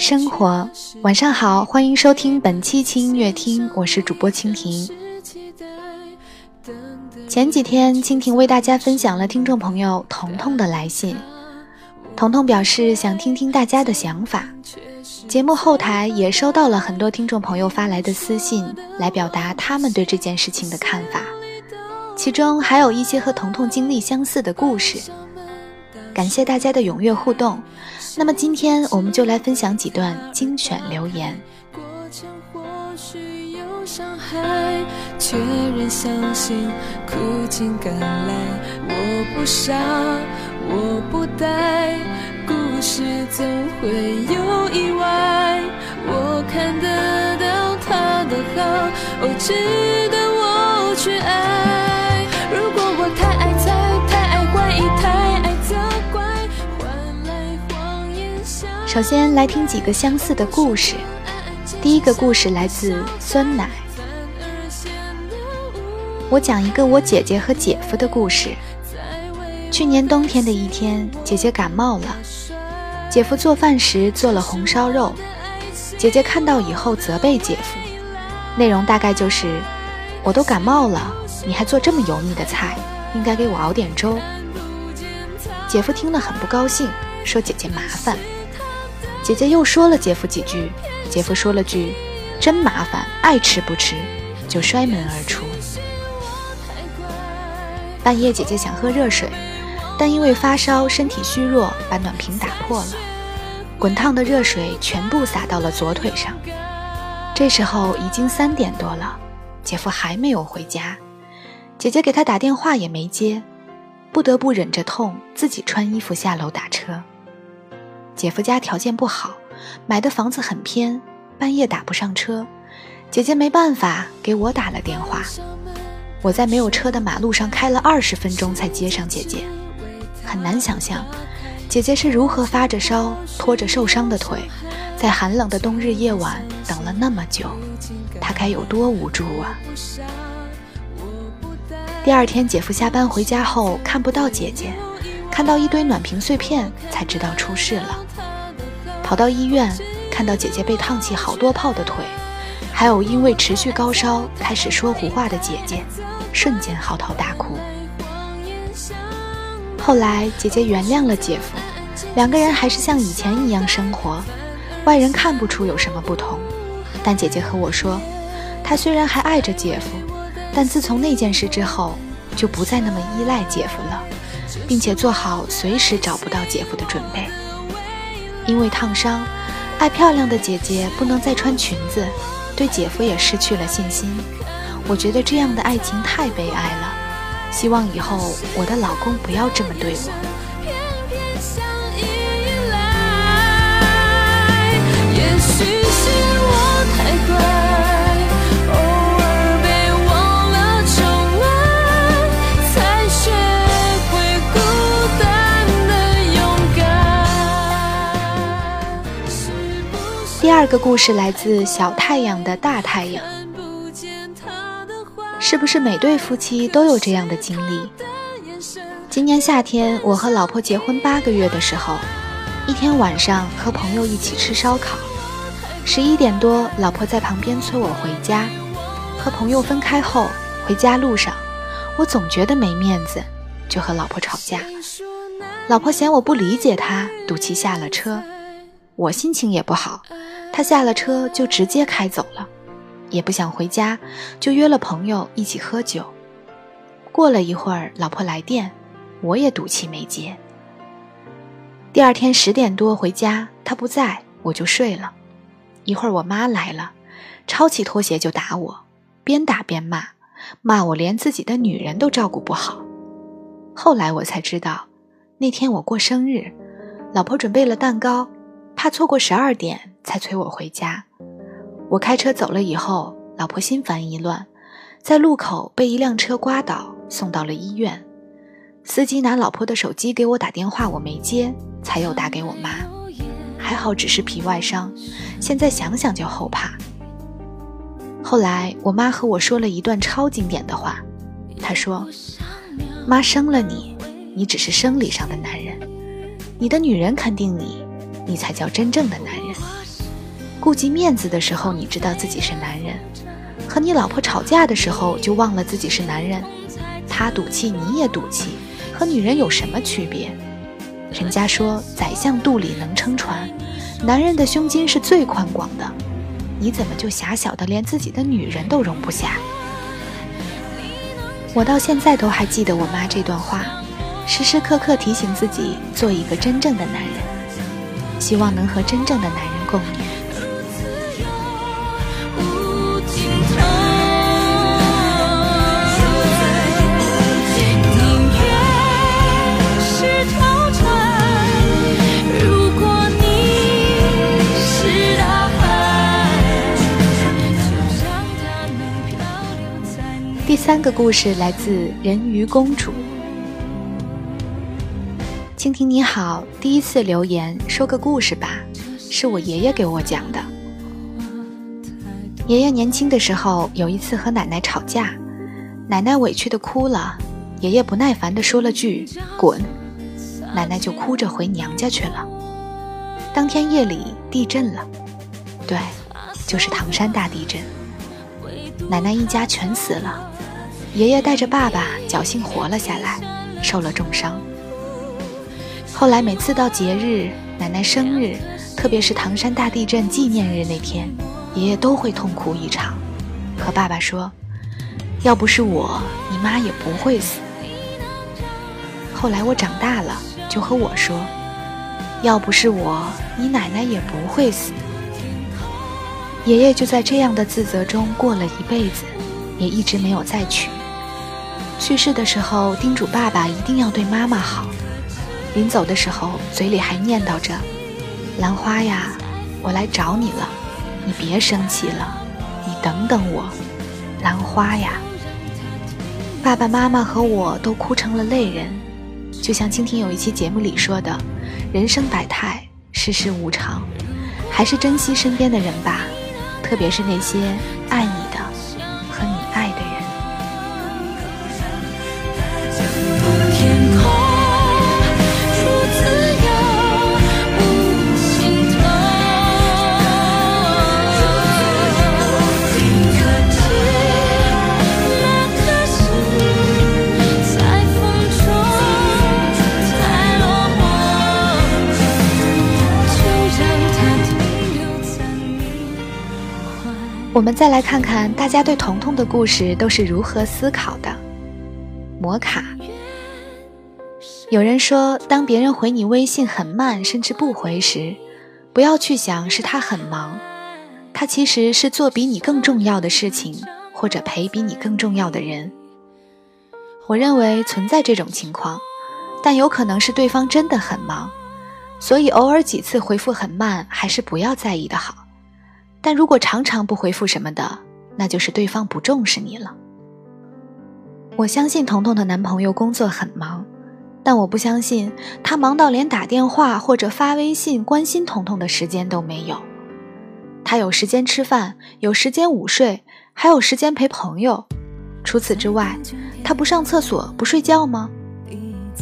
生活。晚上好，欢迎收听本期轻音乐厅，我是主播蜻蜓。前几天，蜻蜓为大家分享了听众朋友彤彤的来信。彤彤表示想听听大家的想法。节目后台也收到了很多听众朋友发来的私信，来表达他们对这件事情的看法，其中还有一些和彤彤经历相似的故事。感谢大家的踊跃互动。那么今天我们就来分享几段精选留言。过程或许有伤害，却仍相信苦尽甘来。我不傻，我不呆，故事总会有意外。我看得到他的好，哦，值得我去爱。首先来听几个相似的故事。第一个故事来自酸奶。我讲一个我姐姐和姐夫的故事。去年冬天的一天，姐姐感冒了，姐夫做饭时做了红烧肉，姐姐看到以后责备姐夫，内容大概就是：我都感冒了，你还做这么油腻的菜，应该给我熬点粥。姐夫听了很不高兴，说姐姐麻烦。姐姐又说了姐夫几句，姐夫说了句“真麻烦，爱吃不吃”，就摔门而出。半夜，姐姐想喝热水，但因为发烧，身体虚弱，把暖瓶打破了，滚烫的热水全部洒到了左腿上。这时候已经三点多了，姐夫还没有回家，姐姐给他打电话也没接，不得不忍着痛自己穿衣服下楼打车。姐夫家条件不好，买的房子很偏，半夜打不上车，姐姐没办法给我打了电话。我在没有车的马路上开了二十分钟才接上姐姐，很难想象姐姐是如何发着烧，拖着受伤的腿，在寒冷的冬日夜晚等了那么久，她该有多无助啊！第二天，姐夫下班回家后看不到姐姐，看到一堆暖瓶碎片，才知道出事了。跑到医院，看到姐姐被烫起好多泡的腿，还有因为持续高烧开始说胡话的姐姐，瞬间嚎啕大哭。后来姐姐原谅了姐夫，两个人还是像以前一样生活，外人看不出有什么不同。但姐姐和我说，她虽然还爱着姐夫，但自从那件事之后，就不再那么依赖姐夫了，并且做好随时找不到姐夫的准备。因为烫伤，爱漂亮的姐姐不能再穿裙子，对姐夫也失去了信心。我觉得这样的爱情太悲哀了，希望以后我的老公不要这么对我。第二个故事来自小太阳的大太阳。是不是每对夫妻都有这样的经历？今年夏天，我和老婆结婚八个月的时候，一天晚上和朋友一起吃烧烤，十一点多，老婆在旁边催我回家。和朋友分开后，回家路上，我总觉得没面子，就和老婆吵架。老婆嫌我不理解她，赌气下了车，我心情也不好。他下了车就直接开走了，也不想回家，就约了朋友一起喝酒。过了一会儿，老婆来电，我也赌气没接。第二天十点多回家，他不在，我就睡了。一会儿我妈来了，抄起拖鞋就打我，边打边骂，骂我连自己的女人都照顾不好。后来我才知道，那天我过生日，老婆准备了蛋糕，怕错过十二点。才催我回家。我开车走了以后，老婆心烦意乱，在路口被一辆车刮倒，送到了医院。司机拿老婆的手机给我打电话，我没接，才又打给我妈。还好只是皮外伤，现在想想就后怕。后来我妈和我说了一段超经典的话，她说：“妈生了你，你只是生理上的男人，你的女人肯定你，你才叫真正的男人。顾及面子的时候，你知道自己是男人；和你老婆吵架的时候，就忘了自己是男人。他赌气，你也赌气，和女人有什么区别？人家说宰相肚里能撑船，男人的胸襟是最宽广的，你怎么就狭小的连自己的女人都容不下？我到现在都还记得我妈这段话，时时刻刻提醒自己做一个真正的男人，希望能和真正的男人共女。第三个故事来自人鱼公主。蜻蜓你好，第一次留言说个故事吧，是我爷爷给我讲的。爷爷年轻的时候有一次和奶奶吵架，奶奶委屈的哭了，爷爷不耐烦的说了句“滚”，奶奶就哭着回娘家去了。当天夜里地震了，对，就是唐山大地震，奶奶一家全死了。爷爷带着爸爸侥幸活了下来，受了重伤。后来每次到节日、奶奶生日，特别是唐山大地震纪念日那天，爷爷都会痛哭一场，和爸爸说：“要不是我，你妈也不会死。”后来我长大了，就和我说：“要不是我，你奶奶也不会死。”爷爷就在这样的自责中过了一辈子，也一直没有再娶。去世的时候，叮嘱爸爸一定要对妈妈好。临走的时候，嘴里还念叨着：“兰花呀，我来找你了，你别生气了，你等等我，兰花呀。”爸爸妈妈和我都哭成了泪人。就像蜻蜓有一期节目里说的：“人生百态，世事无常，还是珍惜身边的人吧，特别是那些爱你。”们再来看看大家对彤彤的故事都是如何思考的。摩卡，有人说，当别人回你微信很慢，甚至不回时，不要去想是他很忙，他其实是做比你更重要的事情，或者陪比你更重要的人。我认为存在这种情况，但有可能是对方真的很忙，所以偶尔几次回复很慢，还是不要在意的好。但如果常常不回复什么的，那就是对方不重视你了。我相信彤彤的男朋友工作很忙，但我不相信他忙到连打电话或者发微信关心彤彤的时间都没有。他有时间吃饭，有时间午睡，还有时间陪朋友。除此之外，他不上厕所不睡觉吗？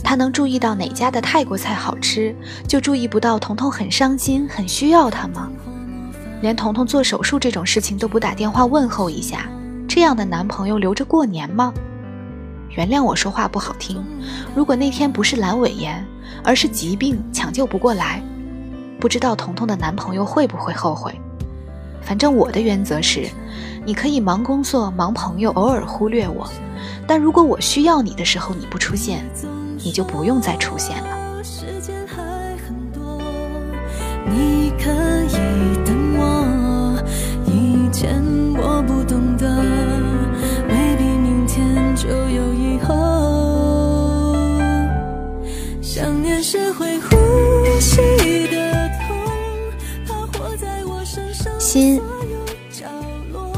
他能注意到哪家的泰国菜好吃，就注意不到彤彤很伤心，很需要他吗？连彤彤做手术这种事情都不打电话问候一下，这样的男朋友留着过年吗？原谅我说话不好听，如果那天不是阑尾炎，而是疾病抢救不过来，不知道彤彤的男朋友会不会后悔？反正我的原则是，你可以忙工作、忙朋友，偶尔忽略我，但如果我需要你的时候你不出现，你就不用再出现了。你可懂得，maybe 明天就有以后。想念是会呼吸的痛，它活在我身上心，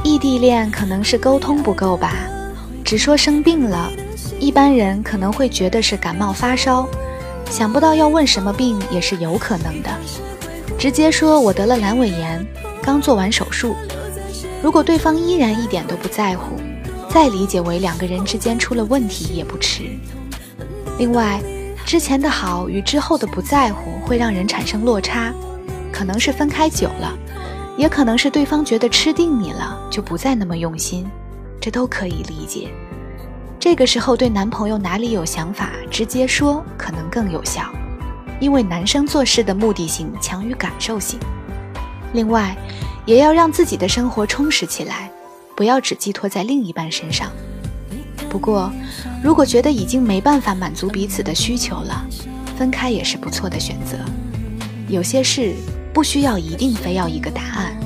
异地恋可能是沟通不够吧，只说生病了，一般人可能会觉得是感冒发烧，想不到要问什么病也是有可能的，直接说我得了阑尾炎，刚做完手术。如果对方依然一点都不在乎，再理解为两个人之间出了问题也不迟。另外，之前的好与之后的不在乎会让人产生落差，可能是分开久了，也可能是对方觉得吃定你了就不再那么用心，这都可以理解。这个时候对男朋友哪里有想法，直接说可能更有效，因为男生做事的目的性强于感受性。另外，也要让自己的生活充实起来，不要只寄托在另一半身上。不过，如果觉得已经没办法满足彼此的需求了，分开也是不错的选择。有些事不需要一定非要一个答案，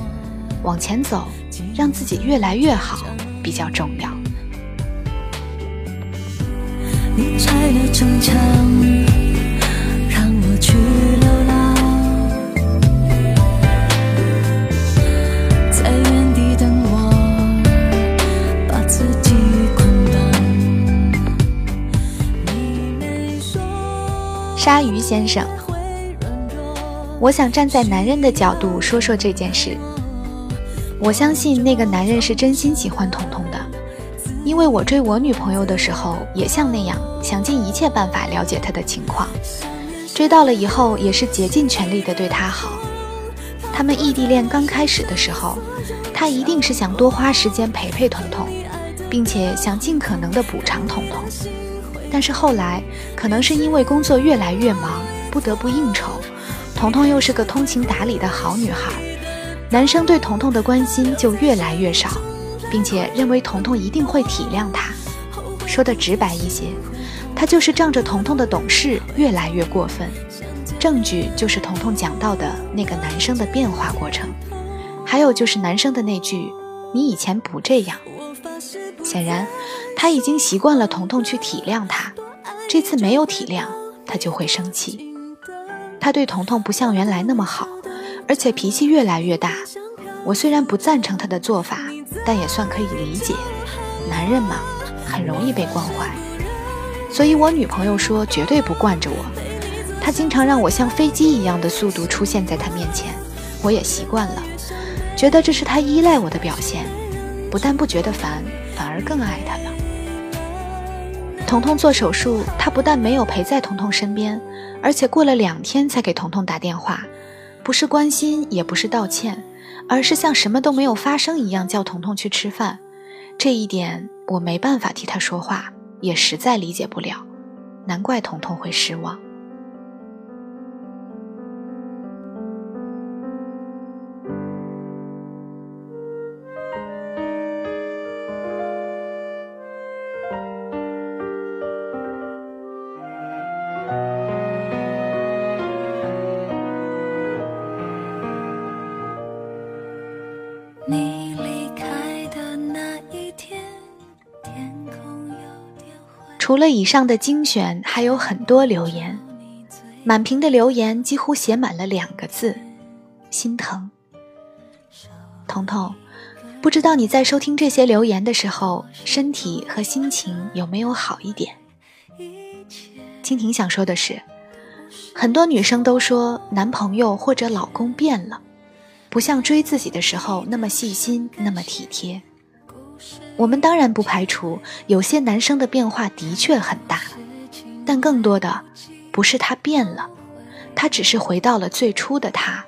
往前走，让自己越来越好比较重要。你拆了城墙，让我去鲨鱼先生，我想站在男人的角度说说这件事。我相信那个男人是真心喜欢彤彤的，因为我追我女朋友的时候也像那样，想尽一切办法了解她的情况。追到了以后，也是竭尽全力的对她好。他们异地恋刚开始的时候，他一定是想多花时间陪陪彤彤，并且想尽可能的补偿彤彤。但是后来，可能是因为工作越来越忙，不得不应酬。彤彤又是个通情达理的好女孩，男生对彤彤的关心就越来越少，并且认为彤彤一定会体谅他。说的直白一些，他就是仗着彤彤的懂事越来越过分。证据就是彤彤讲到的那个男生的变化过程，还有就是男生的那句“你以前不这样”。显然，他已经习惯了彤彤去体谅他，这次没有体谅，他就会生气。他对彤彤不像原来那么好，而且脾气越来越大。我虽然不赞成他的做法，但也算可以理解。男人嘛，很容易被惯坏，所以我女朋友说绝对不惯着我。他经常让我像飞机一样的速度出现在他面前，我也习惯了，觉得这是他依赖我的表现，不但不觉得烦。反而更爱他了。彤彤做手术，他不但没有陪在彤彤身边，而且过了两天才给彤彤打电话，不是关心，也不是道歉，而是像什么都没有发生一样叫彤彤去吃饭。这一点我没办法替他说话，也实在理解不了，难怪彤彤会失望。除了以上的精选，还有很多留言，满屏的留言几乎写满了两个字：心疼。彤彤，不知道你在收听这些留言的时候，身体和心情有没有好一点？蜻蜓想说的是，很多女生都说男朋友或者老公变了，不像追自己的时候那么细心，那么体贴。我们当然不排除有些男生的变化的确很大，但更多的不是他变了，他只是回到了最初的他，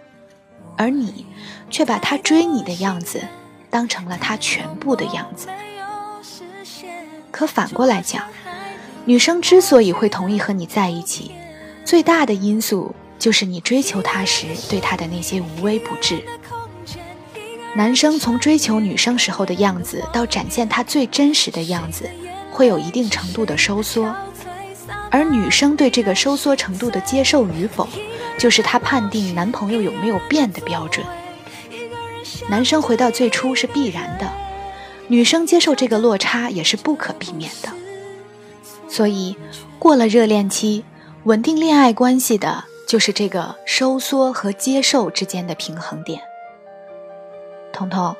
而你却把他追你的样子当成了他全部的样子。可反过来讲，女生之所以会同意和你在一起，最大的因素就是你追求他时对他的那些无微不至。男生从追求女生时候的样子到展现他最真实的样子，会有一定程度的收缩，而女生对这个收缩程度的接受与否，就是她判定男朋友有没有变的标准。男生回到最初是必然的，女生接受这个落差也是不可避免的。所以，过了热恋期，稳定恋爱关系的就是这个收缩和接受之间的平衡点。彤彤，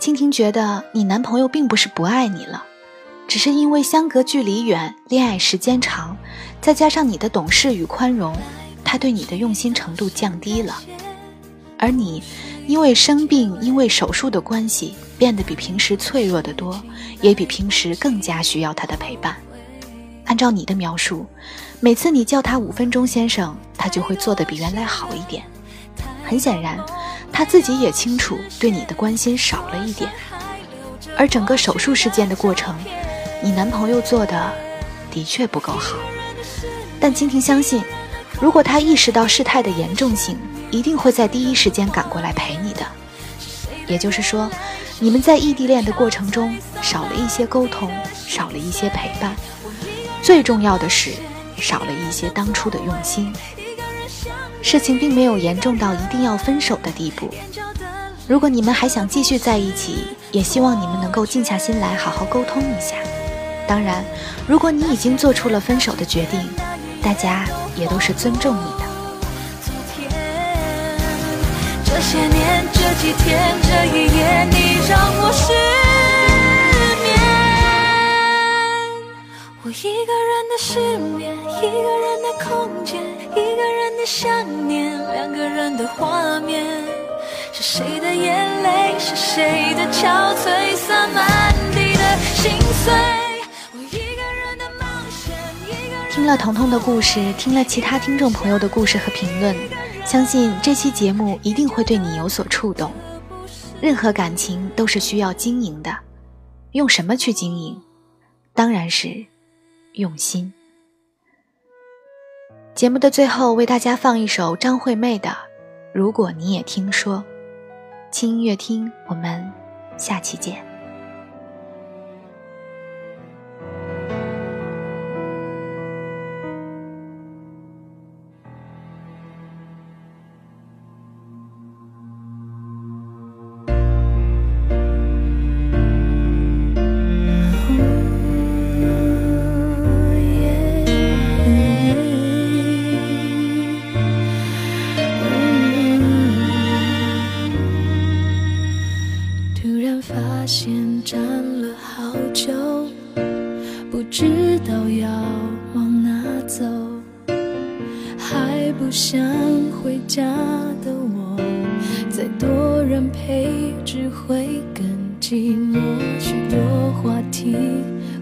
蜻蜓觉得你男朋友并不是不爱你了，只是因为相隔距离远，恋爱时间长，再加上你的懂事与宽容，他对你的用心程度降低了。而你因为生病，因为手术的关系，变得比平时脆弱得多，也比平时更加需要他的陪伴。按照你的描述，每次你叫他五分钟先生，他就会做得比原来好一点。很显然，他自己也清楚对你的关心少了一点。而整个手术事件的过程，你男朋友做的的确不够好。但蜻蜓相信，如果他意识到事态的严重性，一定会在第一时间赶过来陪你的。也就是说，你们在异地恋的过程中少了一些沟通，少了一些陪伴，最重要的是少了一些当初的用心。事情并没有严重到一定要分手的地步。如果你们还想继续在一起，也希望你们能够静下心来好好沟通一下。当然，如果你已经做出了分手的决定，大家也都是尊重你的。这些年，这几天，这一夜，你让我失眠。我一个人的失眠，一个人的空间，一个人想念，两个人的画面。是谁的眼泪，是谁的憔悴，洒满地的心碎。我一个人的冒险，一个听了彤彤的故事，听了其他听众朋友的故事和评论，相信这期节目一定会对你有所触动。任何感情都是需要经营的，用什么去经营？当然是用心。节目的最后，为大家放一首张惠妹的《如果你也听说》。轻音乐听，我们下期见。发现站了好久不知道要往哪走还不想回家的我再多人陪只会更寂寞。许多话题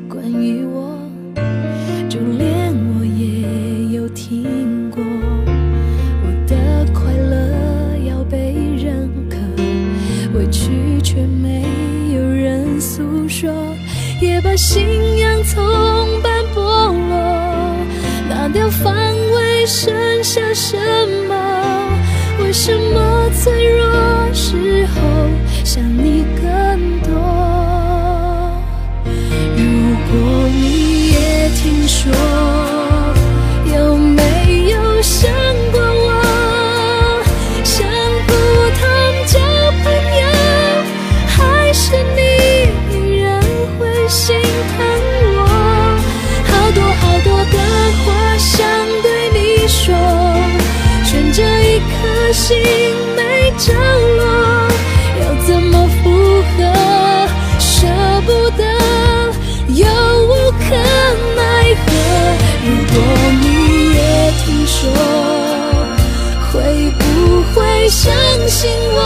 关于我也把信仰从半剥落，拿掉防卫，剩下什么？为什么相信我？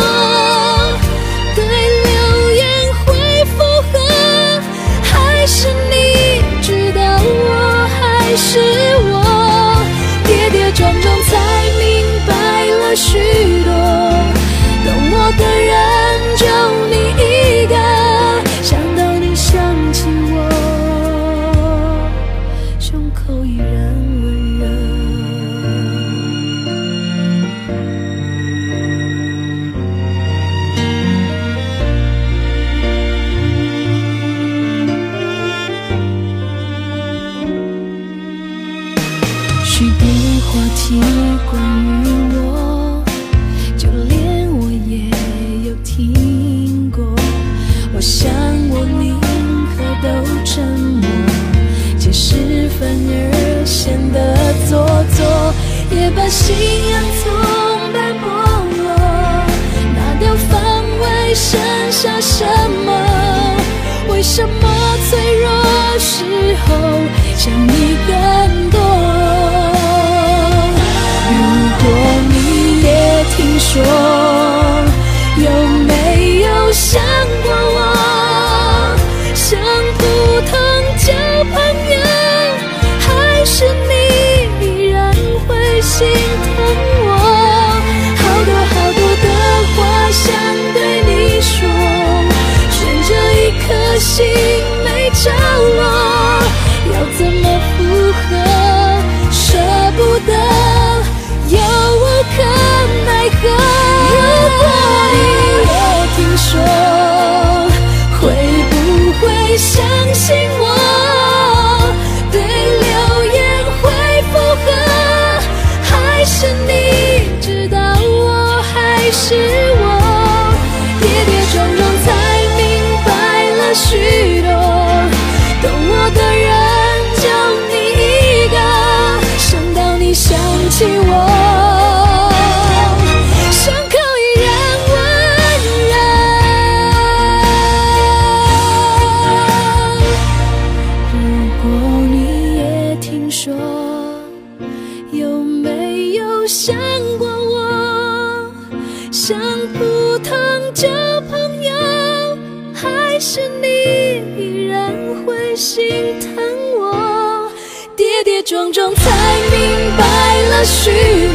许多话题关于我，就连我也有听过。我想我宁可都沉默，解释反而显得做作，也把信仰从般剥落，拿掉防卫剩下什么？为什么脆弱时候想你更多？说，有没有想许